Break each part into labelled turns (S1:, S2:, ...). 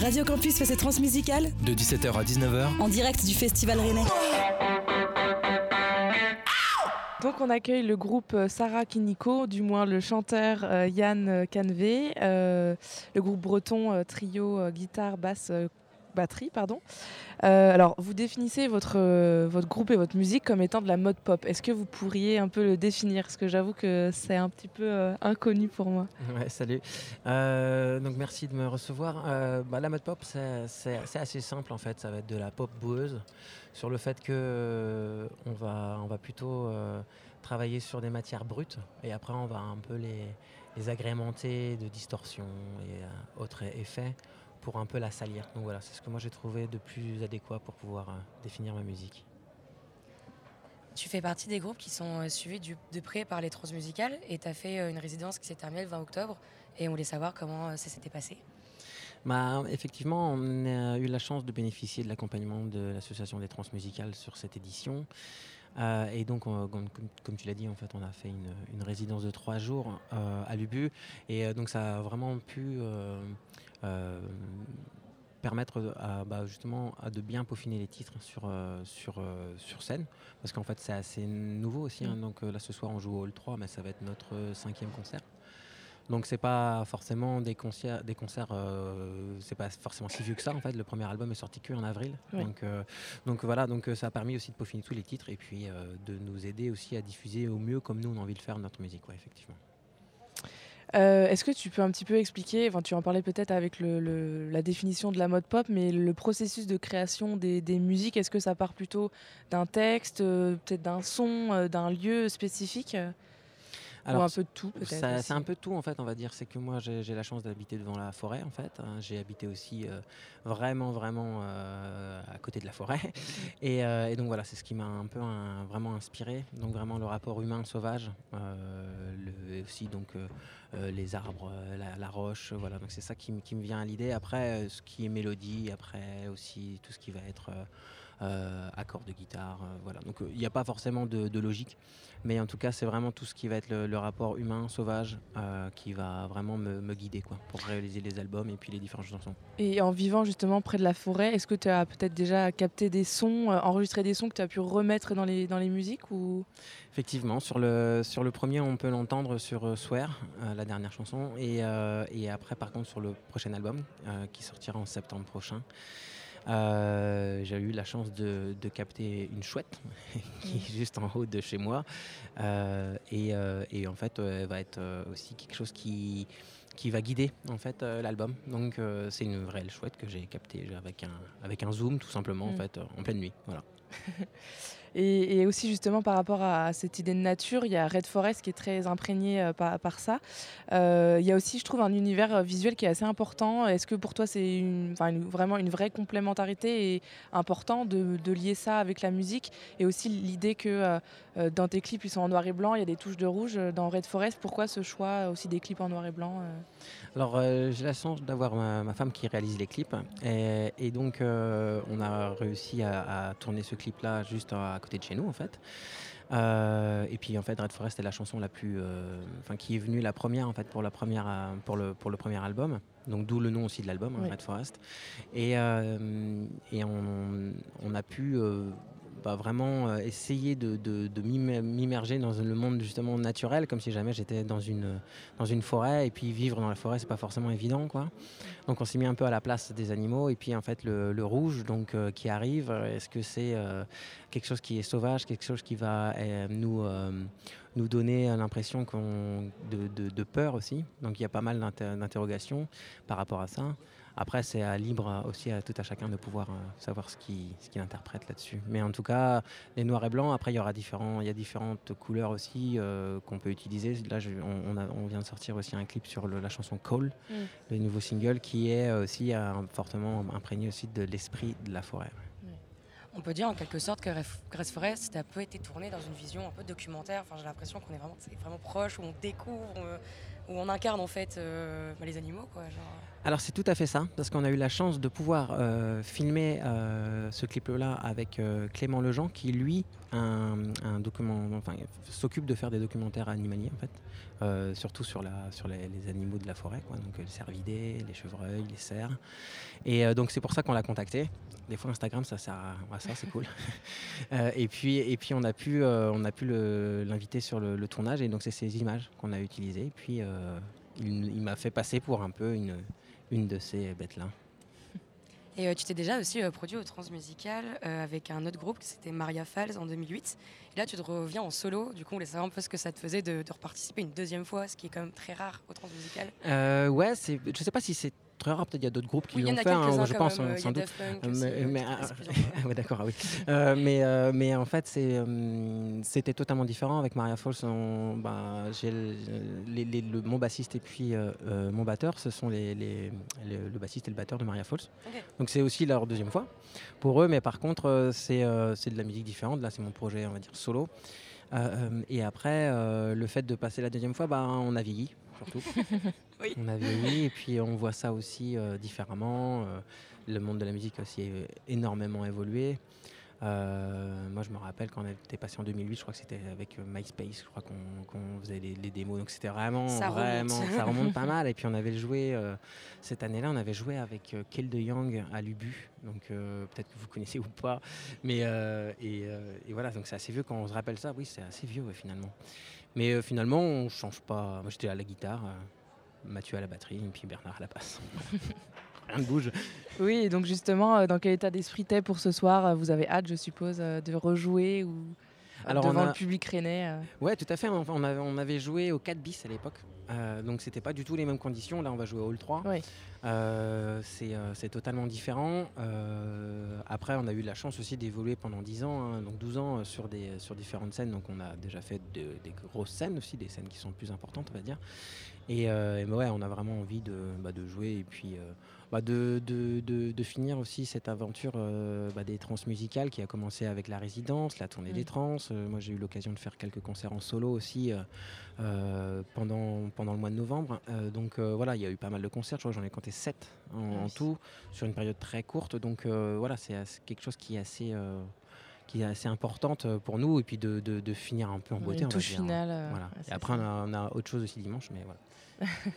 S1: Radio Campus fait ses transmusicales
S2: de 17h à 19h
S1: en direct du Festival Rennais.
S3: Donc on accueille le groupe euh, Sarah Kiniko, du moins le chanteur euh, Yann Canvé, euh, le groupe breton trio guitare, basse, batterie, pardon. alors vous définissez votre, votre groupe et votre musique comme étant de la mode pop. Est-ce que vous pourriez un peu le définir? Parce que j'avoue que c'est un petit peu inconnu pour moi.
S4: Ouais, salut. donc merci de me recevoir. Bah, la mode pop, c'est assez simple en fait. Ça va être de la pop boueuse sur le fait que euh, on, va, on va plutôt euh, travailler sur des matières brutes et après on va un peu les, agrémenter de distorsion et euh, autres effets pour un peu la salir. Donc voilà, c'est ce que moi j'ai trouvé de plus adéquat pour pouvoir définir ma musique.
S5: Tu fais partie des groupes qui sont suivis de près par les transmusicales et tu as fait une résidence qui s'est terminée le 20 octobre et on voulait savoir comment ça s'était passé.
S4: Bah, effectivement, on a eu la chance de bénéficier de l'accompagnement de l'association des transmusicales sur cette édition. Euh, et donc, comme, tu l'as dit, en fait, on a fait une, résidence de trois jours euh, à Lubu. Et euh, donc, ça a vraiment pu permettre à, bah, justement à de bien peaufiner les titres sur, sur, sur scène. Parce qu'en fait, c'est assez nouveau aussi. Hein. Mm. Donc là, ce soir, on joue au Hall 3, mais ça va être notre cinquième concert. Donc c'est pas forcément des concerts, des concerts, euh, c'est pas forcément si vieux que ça en fait. Le premier album est sorti que en avril, donc euh, donc voilà, donc euh, ça a permis aussi de peaufiner tous les titres et puis de nous aider aussi à diffuser au mieux comme nous on a envie de faire notre musique, ouais, effectivement.
S3: Est-ce que tu peux un petit peu expliquer, enfin, tu en parlais peut-être avec la définition de la mode pop, mais le processus de création des, des musiques, est-ce que ça part plutôt d'un texte, peut-être d'un son, d'un lieu spécifique? Alors, un peu de tout peut-être
S4: C'est un peu de tout en fait, on va dire. C'est que moi j'ai la chance d'habiter devant la forêt en fait. Hein. J'ai habité aussi euh, vraiment vraiment euh, à côté de la forêt. Euh, et, donc voilà, c'est ce qui m'a un peu vraiment inspiré. Donc vraiment le rapport humain-sauvage, le, aussi donc les arbres, la, roche, voilà. Donc c'est ça qui, qui, me vient à l'idée. Après, ce qui est mélodie, après aussi tout ce qui va être accords de guitare. Euh, voilà. Donc euh, il n'y a pas forcément de, logique, mais en tout cas c'est vraiment tout ce qui va être le, rapport humain, sauvage, qui va vraiment me, guider quoi, pour réaliser les albums et puis les différentes chansons.
S3: Et en vivant justement près de la forêt, est-ce que tu as peut-être déjà capté des sons, enregistré des sons que tu as pu remettre dans les, dans les musiques ou...
S4: Effectivement, sur le, sur le premier on peut l'entendre sur Swear, la dernière chanson, et, et, après par contre sur le prochain album qui sortira en septembre prochain. Euh, j'ai eu la chance de, capter une chouette qui est juste en haut de chez moi. Euh, euh, et, en fait, elle va être aussi quelque chose qui, qui va guider en fait l'album. Donc c'est une vraie chouette que j'ai captée avec un, avec un zoom tout simplement en mm. fait en pleine nuit. Voilà.
S3: Et, aussi justement par rapport à, cette idée de nature, il y a Red Forest qui est très imprégné euh, par, ça. Euh, il y a aussi, je trouve, un univers visuel qui est assez important. Est-ce que pour toi c'est vraiment une vraie complémentarité et important de, lier ça avec la musique et aussi l'idée que euh, dans tes clips ils sont en noir et blanc, il y a des touches de rouge dans Red Forest. Pourquoi ce choix aussi des clips en noir et blanc
S4: Alors j'ai la chance d'avoir ma, femme qui réalise les clips et, donc on a réussi à, à tourner ce clip là juste à à côté de chez nous en fait. Euh, et puis en fait Red Forest est la chanson la plus, euh, enfin qui est venue la première en fait pour la première euh, pour le pour le premier album. Donc d'où le nom aussi de l'album hein, Red Forest. Et, et on, on, a pu vraiment euh, essayer de, de, m'immerger dans le monde justement naturel, comme si jamais j'étais dans une, dans une forêt. Et puis vivre dans la forêt, c'est pas forcément évident, quoi. Donc on s'est mis un peu à la place des animaux. Et puis en fait, le, rouge, donc euh, qui arrive, est-ce que c'est euh, quelque chose qui est sauvage, quelque chose qui va nous nous donner l'impression de, de, de, peur aussi? Donc il y a pas mal d'interrogations par rapport à ça. Après, c'est à libre aussi à tout à chacun de pouvoir euh, savoir ce qu'il ce qu'il interprète là-dessus. Mais en tout cas, les noirs et blancs, après, il y aura différents, il y a différentes couleurs aussi euh, qu'on peut utiliser. Là, on, on, vient de sortir aussi un clip sur la chanson Call, mm. le nouveau single, qui est aussi euh, fortement imprégné aussi de l'esprit de la forêt.
S5: On peut dire en quelque sorte que Grace Forest a peu été tourné dans une vision un peu documentaire. Enfin, j'ai l'impression qu'on est vraiment, vraiment proche, où on découvre, où on incarne en fait bah, les animaux. Quoi, genre.
S4: Alors c'est tout à fait ça, parce qu'on a eu la chance de pouvoir euh, filmer euh, ce clip-là avec euh, Clément Lejean, qui lui un, un s'occupe de faire des documentaires animaliers en fait, surtout sur, la, sur les, animaux de la forêt, quoi, donc les cervidés, les chevreuils, les cerfs. Et donc c'est pour ça qu'on l'a contacté. Des fois Instagram ça sert à, ça, c'est cool. Et puis et puis on a pu on a pu l'inviter sur le, tournage et donc c'est ces images qu'on a utilisées. Et puis il m'a fait passer pour un peu une une de ces bêtes-là.
S5: Et euh, tu t'es déjà aussi euh, produit au Transmusical euh, avec un autre groupe, c'était Maria Falls en 2008. Et là, tu te reviens en solo. Du coup, on voulait savoir un peu ce que ça te faisait de, de reparticiper une deuxième fois, ce qui est quand même très rare au Transmusical.
S4: Ouais, je sais pas si c'est très rare, peut-être il y a d'autres groupes qui
S5: Oui,
S4: l'ont fait, hein, je pense,
S5: même,
S4: hein,
S5: euh,
S4: sans doute. Euh, mais-
S5: euh,
S4: mais, ah, ouais, d'accord, ah oui. Mais, mais en fait, c'est, c'était totalement différent. Avec Maria Falls, on- bah, j'ai le, les- les- le- mon bassiste et puis mon batteur, ce sont les, les- le, bassiste et le batteur de Maria Falls. Donc c'est aussi leur deuxième fois pour eux, mais par contre, c'est, c'est de la musique différente. Là, c'est mon projet, on va dire, solo. Euh, et après, euh, le fait de passer la deuxième fois, bah, on a vieilli, surtout.
S5: Oui.
S4: On et puis on voit ça aussi euh, différemment. Euh, le monde de la musique a aussi énormément évolué. Euh, moi, je me rappelle quand on était passé en 2008, je crois que c'était avec euh, MySpace, je crois qu'on faisait les, les démos. Donc c'était vraiment,
S5: Ça remonte.
S4: vraiment, ça remonte pas mal. Et puis on avait joué euh, cette année-là, on avait joué avec euh, Kel de Young à l'Ubu. Donc peut-être que vous connaissez ou pas. Mais et, et voilà, donc c'est assez vieux quand on se rappelle ça. Oui, c'est assez vieux ouais, finalement. Mais finalement, on change pas. Moi, j'étais à la guitare, Mathieu à la batterie, et puis Bernard à la basse. Rien ne bouge.
S3: Oui, et donc justement, euh, dans quel état d'esprit t'es pour ce soir? Euh, Vous avez hâte, je suppose, euh, de rejouer ou
S4: on
S3: devant
S4: a-
S3: le public rennais
S4: Ouais, tout à fait. On, on avait, on avait joué au 4 bis à l'époque. Euh, donc c'était pas du tout les mêmes conditions. Là, on va jouer au Hall 3.
S3: Oui.
S4: Euh, c'est euh, c'est totalement différent. Euh, après, on a eu la chance aussi d'évoluer pendant 10 ans, hein, donc 12 ans sur, des, sur différentes scènes. Donc on a déjà fait de- des grosses scènes aussi, des scènes qui sont plus importantes, on va dire. Et, et ouais, on a vraiment envie de, bah, de jouer et puis bah, de, de- de- finir aussi cette aventure bah, des transmusicales qui a commencé avec la résidence, la tournée des trans. Euh, moi, j'ai eu l'occasion de faire quelques concerts en solo aussi pendant, pendant le mois de novembre. Euh, donc euh, voilà, il y a eu pas mal de concerts. Je crois que j'en ai compté 7 en, tout sur une période très courte. Donc euh, voilà, c'est assez- quelque chose qui est assez. euh, qui est assez importante pour nous et puis de, de- de finir un peu en beauté.
S3: une
S4: on
S3: touche
S4: hein.
S3: finale. euh,
S4: Voilà. Et après, on
S3: ça.
S4: a, on a autre chose aussi dimanche, mais voilà.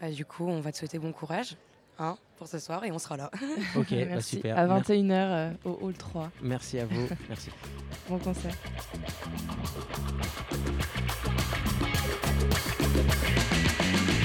S5: Bah, du coup, on va te souhaiter bon courage hein, pour ce soir et on sera là.
S4: Ok, bah, super.
S3: À
S4: Mer-
S3: 21h euh, au Hall 3.
S4: Merci à vous. Merci.
S3: Bon concert.
S2: Thank